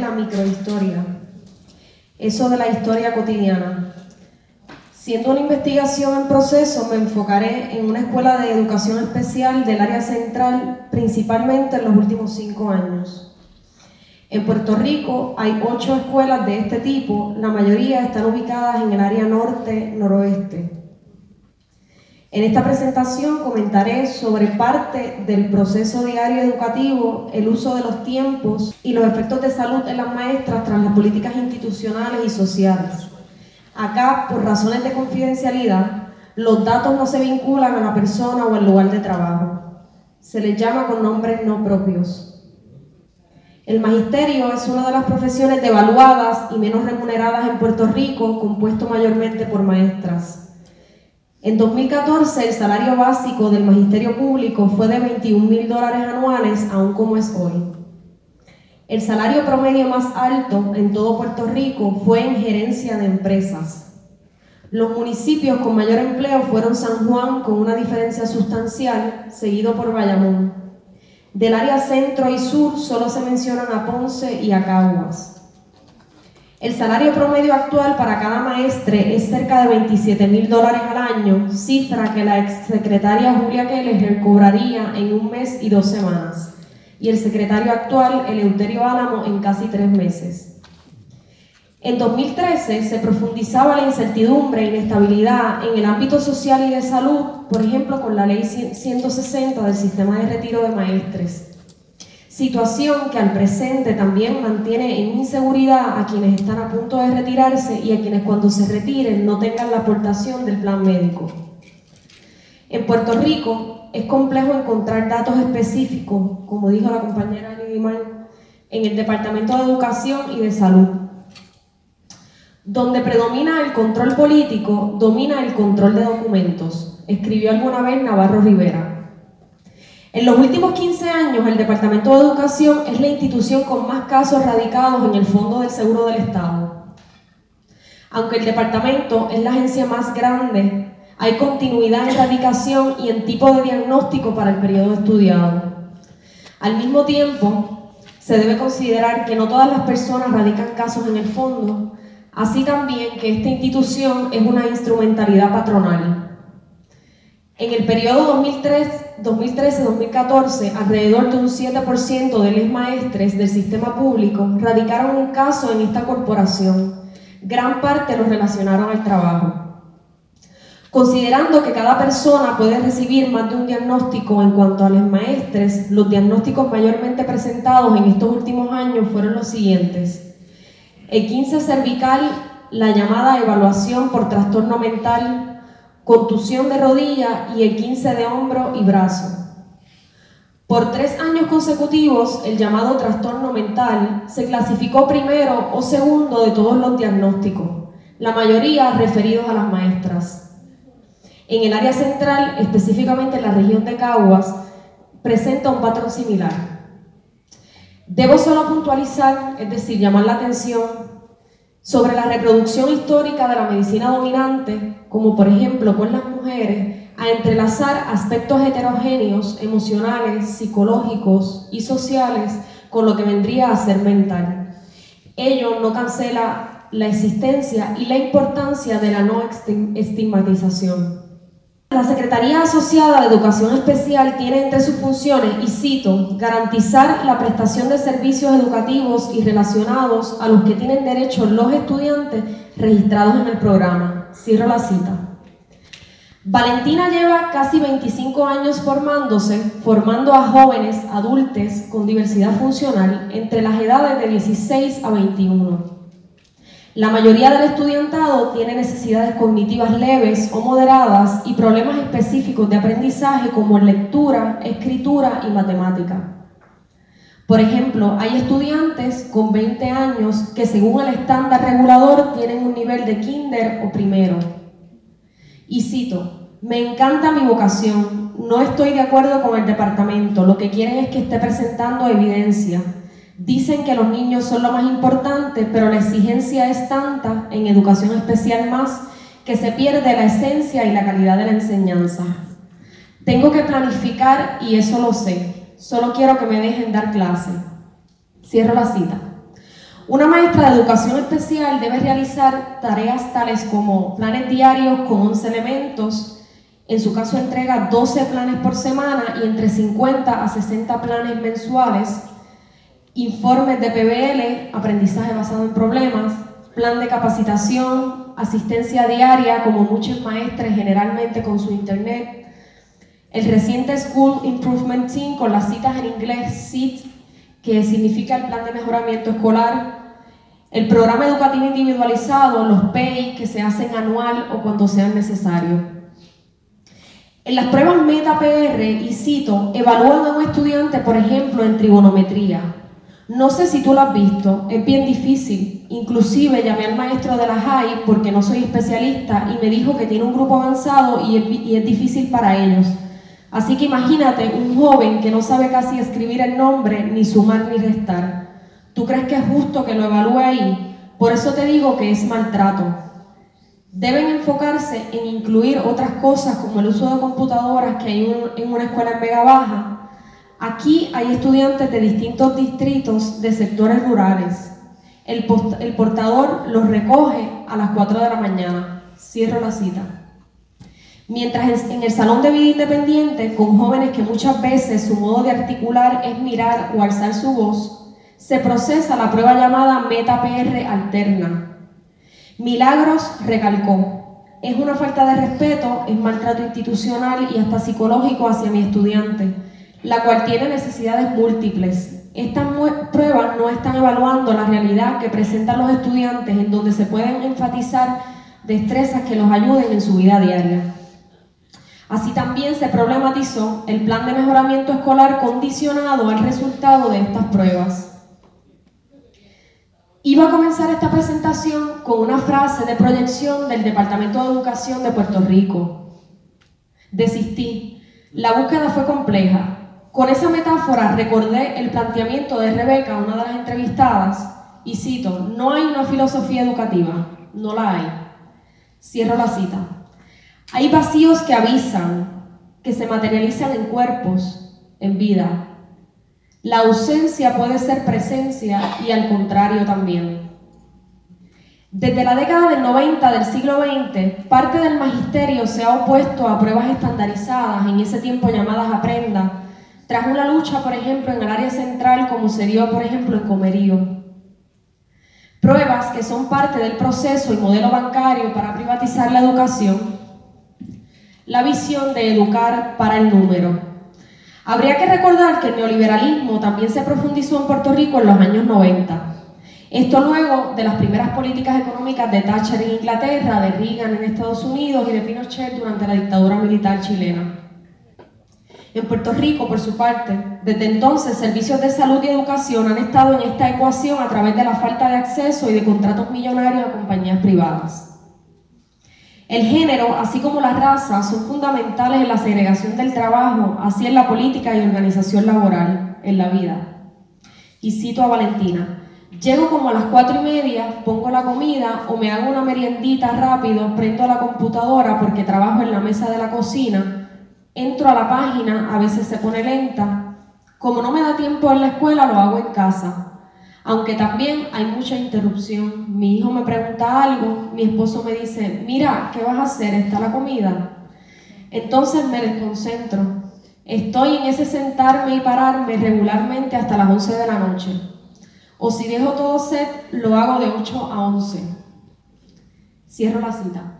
la microhistoria, eso de la historia cotidiana. Siendo una investigación en proceso, me enfocaré en una escuela de educación especial del área central, principalmente en los últimos cinco años. En Puerto Rico hay ocho escuelas de este tipo, la mayoría están ubicadas en el área norte-noroeste. En esta presentación comentaré sobre parte del proceso diario educativo, el uso de los tiempos y los efectos de salud en las maestras tras las políticas institucionales y sociales. Acá, por razones de confidencialidad, los datos no se vinculan a la persona o al lugar de trabajo. Se les llama con nombres no propios. El magisterio es una de las profesiones devaluadas y menos remuneradas en Puerto Rico, compuesto mayormente por maestras. En 2014 el salario básico del magisterio público fue de 21 mil dólares anuales, aún como es hoy. El salario promedio más alto en todo Puerto Rico fue en gerencia de empresas. Los municipios con mayor empleo fueron San Juan con una diferencia sustancial, seguido por Bayamón. Del área centro y sur solo se mencionan a Ponce y a Caguas. El salario promedio actual para cada maestre es cerca de 27 mil dólares al año, cifra que la exsecretaria Julia Kelleher cobraría en un mes y dos semanas, y el secretario actual, Eleuterio Álamo, en casi tres meses. En 2013 se profundizaba la incertidumbre e inestabilidad en el ámbito social y de salud, por ejemplo, con la Ley 160 del sistema de retiro de maestres situación que al presente también mantiene en inseguridad a quienes están a punto de retirarse y a quienes cuando se retiren no tengan la aportación del plan médico. En Puerto Rico es complejo encontrar datos específicos, como dijo la compañera Lidimar, en el Departamento de Educación y de Salud. Donde predomina el control político, domina el control de documentos, escribió alguna vez Navarro Rivera. En los últimos 15 años, el Departamento de Educación es la institución con más casos radicados en el Fondo del Seguro del Estado. Aunque el departamento es la agencia más grande, hay continuidad en radicación y en tipo de diagnóstico para el periodo estudiado. Al mismo tiempo, se debe considerar que no todas las personas radican casos en el fondo, así también que esta institución es una instrumentalidad patronal. En el periodo 2013-2014, alrededor de un 7% de los maestres del sistema público radicaron un caso en esta corporación. Gran parte los relacionaron al trabajo. Considerando que cada persona puede recibir más de un diagnóstico en cuanto a los maestres, los diagnósticos mayormente presentados en estos últimos años fueron los siguientes. El 15 cervical, la llamada evaluación por trastorno mental contusión de rodilla y el 15 de hombro y brazo. Por tres años consecutivos, el llamado trastorno mental se clasificó primero o segundo de todos los diagnósticos, la mayoría referidos a las maestras. En el área central, específicamente en la región de Caguas, presenta un patrón similar. Debo solo puntualizar, es decir, llamar la atención sobre la reproducción histórica de la medicina dominante, como por ejemplo con las mujeres, a entrelazar aspectos heterogéneos, emocionales, psicológicos y sociales con lo que vendría a ser mental. Ello no cancela la existencia y la importancia de la no estigmatización. La Secretaría Asociada de Educación Especial tiene entre sus funciones, y cito, garantizar la prestación de servicios educativos y relacionados a los que tienen derecho los estudiantes registrados en el programa. Cierro la cita. Valentina lleva casi 25 años formándose, formando a jóvenes, adultos con diversidad funcional entre las edades de 16 a 21. La mayoría del estudiantado tiene necesidades cognitivas leves o moderadas y problemas específicos de aprendizaje como lectura, escritura y matemática. Por ejemplo, hay estudiantes con 20 años que según el estándar regulador tienen un nivel de kinder o primero. Y cito, me encanta mi vocación, no estoy de acuerdo con el departamento, lo que quieren es que esté presentando evidencia, Dicen que los niños son lo más importante, pero la exigencia es tanta, en educación especial más, que se pierde la esencia y la calidad de la enseñanza. Tengo que planificar y eso lo sé. Solo quiero que me dejen dar clase. Cierro la cita. Una maestra de educación especial debe realizar tareas tales como planes diarios con 11 elementos, en su caso entrega 12 planes por semana y entre 50 a 60 planes mensuales, informes de PBL, aprendizaje basado en problemas, plan de capacitación, asistencia diaria, como muchos maestros generalmente con su internet, el reciente School Improvement Team con las citas en inglés SIT, que significa el plan de mejoramiento escolar, el programa educativo individualizado, los PEI que se hacen anual o cuando sea necesario. En las pruebas Meta-PR y CITO evalúan a un estudiante, por ejemplo, en trigonometría. No sé si tú lo has visto, es bien difícil. Inclusive llamé al maestro de la HAI porque no soy especialista y me dijo que tiene un grupo avanzado y es, y es difícil para ellos. Así que imagínate un joven que no sabe casi escribir el nombre, ni sumar ni restar. ¿Tú crees que es justo que lo evalúe ahí? Por eso te digo que es maltrato. Deben enfocarse en incluir otras cosas como el uso de computadoras que hay en una escuela en Vega Baja. Aquí hay estudiantes de distintos distritos de sectores rurales. El, portador los recoge a las 4 de la mañana. Cierro la cita. Mientras en el salón de vida independiente, con jóvenes que muchas veces su modo de articular es mirar o alzar su voz, se procesa la prueba llamada Meta-PR alterna. Milagros recalcó, es una falta de respeto, es maltrato institucional y hasta psicológico hacia mi estudiante, la cual tiene necesidades múltiples. Estas pruebas no están evaluando la realidad que presentan los estudiantes en donde se pueden enfatizar destrezas que los ayuden en su vida diaria. Así también se problematizó el plan de mejoramiento escolar condicionado al resultado de estas pruebas. Iba a comenzar esta presentación con una frase de proyección del Departamento de Educación de Puerto Rico. Desistí. La búsqueda fue compleja. Con esa metáfora recordé el planteamiento de Rebeca, una de las entrevistadas, y cito, no hay una filosofía educativa, no la hay. Cierro la cita. Hay vacíos que avisan, que se materializan en cuerpos, en vida, la ausencia puede ser presencia y al contrario también. Desde la década del 90 del siglo XX, parte del magisterio se ha opuesto a pruebas estandarizadas, en ese tiempo llamadas aprenda, tras una lucha, por ejemplo, en el área central, como se dio, por ejemplo, en Comerío. Pruebas que son parte del proceso y modelo bancario para privatizar la educación. La visión de educar para el número. Habría que recordar que el neoliberalismo también se profundizó en Puerto Rico en los años 90. Esto luego de las primeras políticas económicas de Thatcher en Inglaterra, de Reagan en Estados Unidos y de Pinochet durante la dictadura militar chilena. En Puerto Rico, por su parte, desde entonces servicios de salud y educación han estado en esta ecuación a través de la falta de acceso y de contratos millonarios a compañías privadas. El género, así como la raza, son fundamentales en la segregación del trabajo, así en la política y organización laboral, en la vida. Y cito a Valentina, llego como a las cuatro y media, pongo la comida o me hago una meriendita rápido, prendo la computadora porque trabajo en la mesa de la cocina, entro a la página, a veces se pone lenta, como no me da tiempo en la escuela, lo hago en casa. Aunque también hay mucha interrupción. Mi hijo me pregunta algo, mi esposo me dice, mira, ¿qué vas a hacer? ¿Está la comida? Entonces me desconcentro. Estoy en ese sentarme y pararme regularmente hasta las 11 de la noche. O si dejo todo set, lo hago de 8 a 11. Cierro la cita.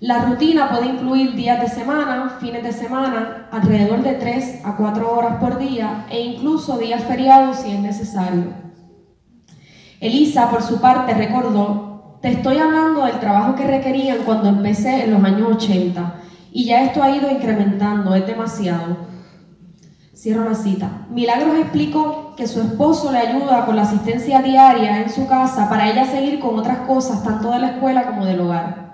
La rutina puede incluir días de semana, fines de semana, alrededor de 3 a 4 horas por día e incluso días feriados si es necesario. Elisa, por su parte, recordó, te estoy hablando del trabajo que requerían cuando empecé en los años 80 y ya esto ha ido incrementando, es demasiado. Cierro la cita. Milagros explicó que su esposo le ayuda con la asistencia diaria en su casa para ella seguir con otras cosas, tanto de la escuela como del hogar.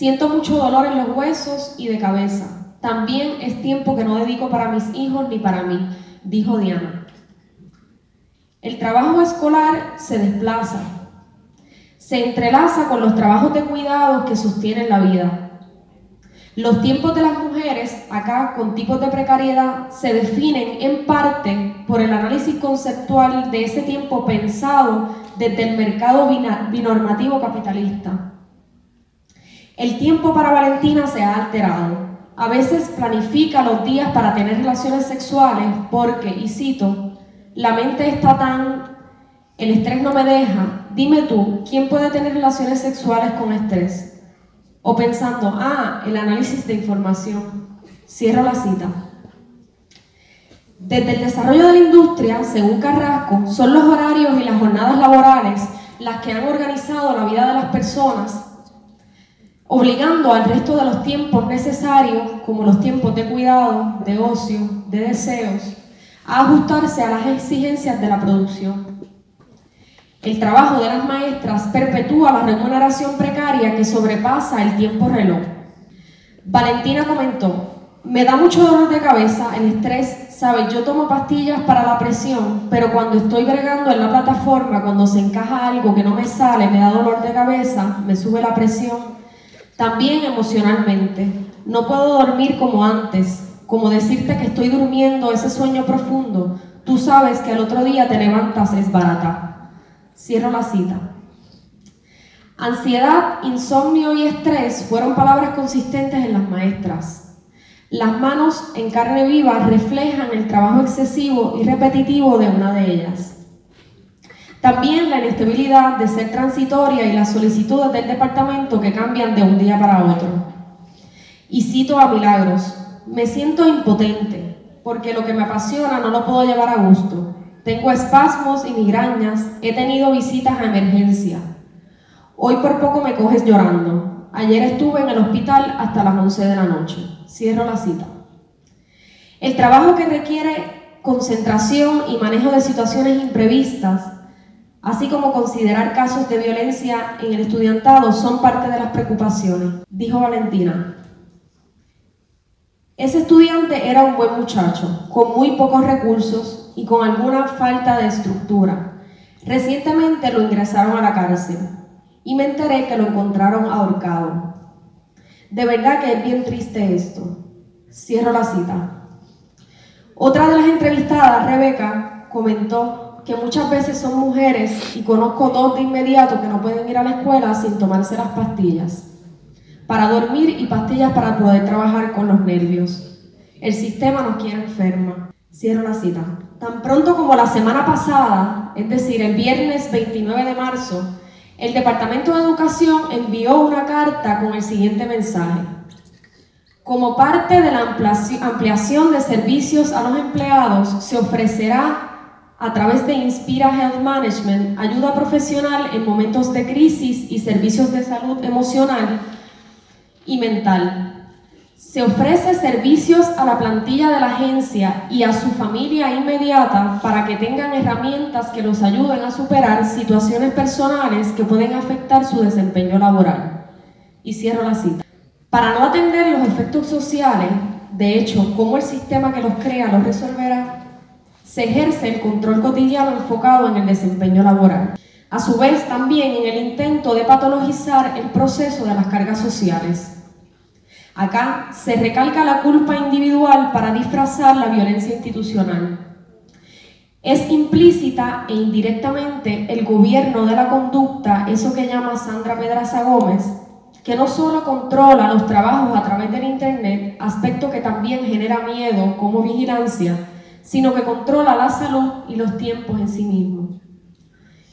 Siento mucho dolor en los huesos y de cabeza. También es tiempo que no dedico para mis hijos ni para mí, dijo Diana. El trabajo escolar se desplaza, se entrelaza con los trabajos de cuidado que sostienen la vida. Los tiempos de las mujeres, acá con tipos de precariedad, se definen en parte por el análisis conceptual de ese tiempo pensado desde el mercado binormativo capitalista. El tiempo para Valentina se ha alterado. A veces planifica los días para tener relaciones sexuales porque, y cito, la mente está tan, el estrés no me deja, dime tú, ¿quién puede tener relaciones sexuales con estrés? O pensando, ah, el análisis de información. Cierro la cita. Desde el desarrollo de la industria, según Carrasco, son los horarios y las jornadas laborales las que han organizado la vida de las personas, obligando al resto de los tiempos necesarios, como los tiempos de cuidado, de ocio, de deseos, a ajustarse a las exigencias de la producción. El trabajo de las maestras perpetúa la remuneración precaria que sobrepasa el tiempo reloj. Valentina comentó, me da mucho dolor de cabeza, el estrés, sabes, yo tomo pastillas para la presión, pero cuando estoy bregando en la plataforma, cuando se encaja algo que no me sale, me da dolor de cabeza, me sube la presión. También emocionalmente, no puedo dormir como antes, como decirte que estoy durmiendo ese sueño profundo, tú sabes que al otro día te levantas es barata. Cierro la cita. Ansiedad, insomnio y estrés fueron palabras consistentes en las maestras. Las manos en carne viva reflejan el trabajo excesivo y repetitivo de una de ellas. También la inestabilidad de ser transitoria y las solicitudes del departamento que cambian de un día para otro. Y cito a Milagros, me siento impotente porque lo que me apasiona no lo puedo llevar a gusto. Tengo espasmos y migrañas. He tenido visitas a emergencia. Hoy por poco me coges llorando. Ayer estuve en el hospital hasta las 11 de la noche. Cierro la cita. El trabajo que requiere concentración y manejo de situaciones imprevistas, así como considerar casos de violencia en el estudiantado, son parte de las preocupaciones, dijo Valentina. Ese estudiante era un buen muchacho, con muy pocos recursos, y con alguna falta de estructura. Recientemente lo ingresaron a la cárcel y me enteré que lo encontraron ahorcado. De verdad que es bien triste esto. Cierro la cita. Otra de las entrevistadas, Rebeca, comentó que muchas veces son mujeres y conozco dos de inmediato que no pueden ir a la escuela sin tomarse las pastillas para dormir y pastillas para poder trabajar con los nervios. El sistema nos quiere enferma. Cierro la cita. Tan pronto como la semana pasada, es decir, el viernes 29 de marzo, el Departamento de Educación envió una carta con el siguiente mensaje. Como parte de la ampliación de servicios a los empleados, se ofrecerá a través de Inspira Health Management ayuda profesional en momentos de crisis y servicios de salud emocional y mental se ofrece servicios a la plantilla de la agencia y a su familia inmediata para que tengan herramientas que los ayuden a superar situaciones personales que pueden afectar su desempeño laboral. Y cierro la cita. Para no atender los efectos sociales, de hecho, cómo el sistema que los crea los resolverá, se ejerce el control cotidiano enfocado en el desempeño laboral. A su vez, también en el intento de patologizar el proceso de las cargas sociales Acá se recalca la culpa individual para disfrazar la violencia institucional. Es implícita e indirectamente el gobierno de la conducta, eso que llama Sandra Pedraza Gómez, que no solo controla los trabajos a través del Internet, aspecto que también genera miedo como vigilancia, sino que controla la salud y los tiempos en sí mismo.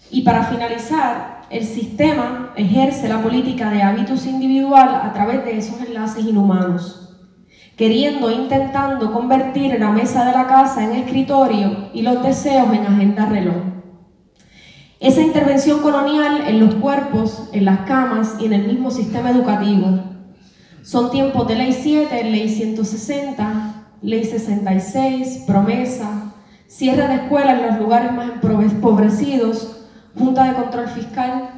Y para finalizar, el sistema ejerce la política de hábitos individual a través de esos enlaces inhumanos, queriendo e intentando convertir la mesa de la casa en escritorio y los deseos en agenda reloj. Esa intervención colonial en los cuerpos, en las camas y en el mismo sistema educativo. Son tiempos de ley 7, ley 160, ley 66, promesa, cierre de escuelas en los lugares más empobrecidos, Junta de Control Fiscal,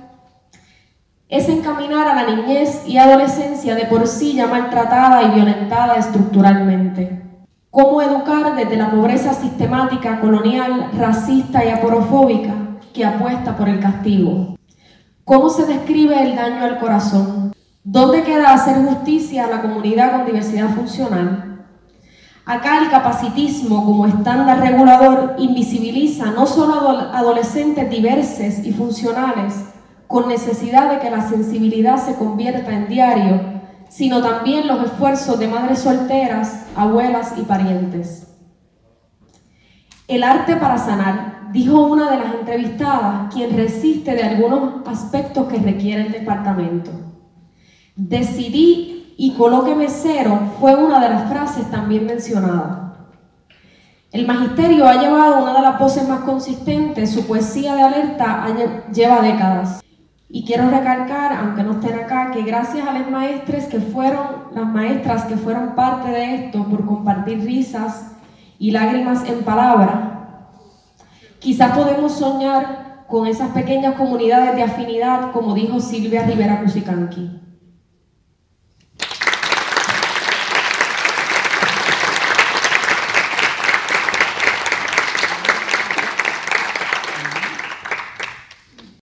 es encaminar a la niñez y adolescencia de por sí ya maltratada y violentada estructuralmente. Cómo educar desde la pobreza sistemática, colonial, racista y aporofóbica que apuesta por el castigo. Cómo se describe el daño al corazón. ¿Dónde queda hacer justicia a la comunidad con diversidad funcional? Acá el capacitismo como estándar regulador invisibiliza no solo a adolescentes diversos y funcionales, con necesidad de que la sensibilidad se convierta en diario, sino también los esfuerzos de madres solteras, abuelas y parientes. El arte para sanar, dijo una de las entrevistadas, quien resiste de algunos aspectos que requiere el departamento. Decidí y colóqueme cero fue una de las frases también mencionadas. El magisterio ha llevado una de las voces más consistentes, su poesía de alerta lleva décadas. Y quiero recalcar, aunque no estén acá, que gracias a las maestras que fueron, las maestras que fueron parte de esto por compartir risas y lágrimas en palabra, quizás podemos soñar con esas pequeñas comunidades de afinidad, como dijo Silvia Rivera Cusicanqui.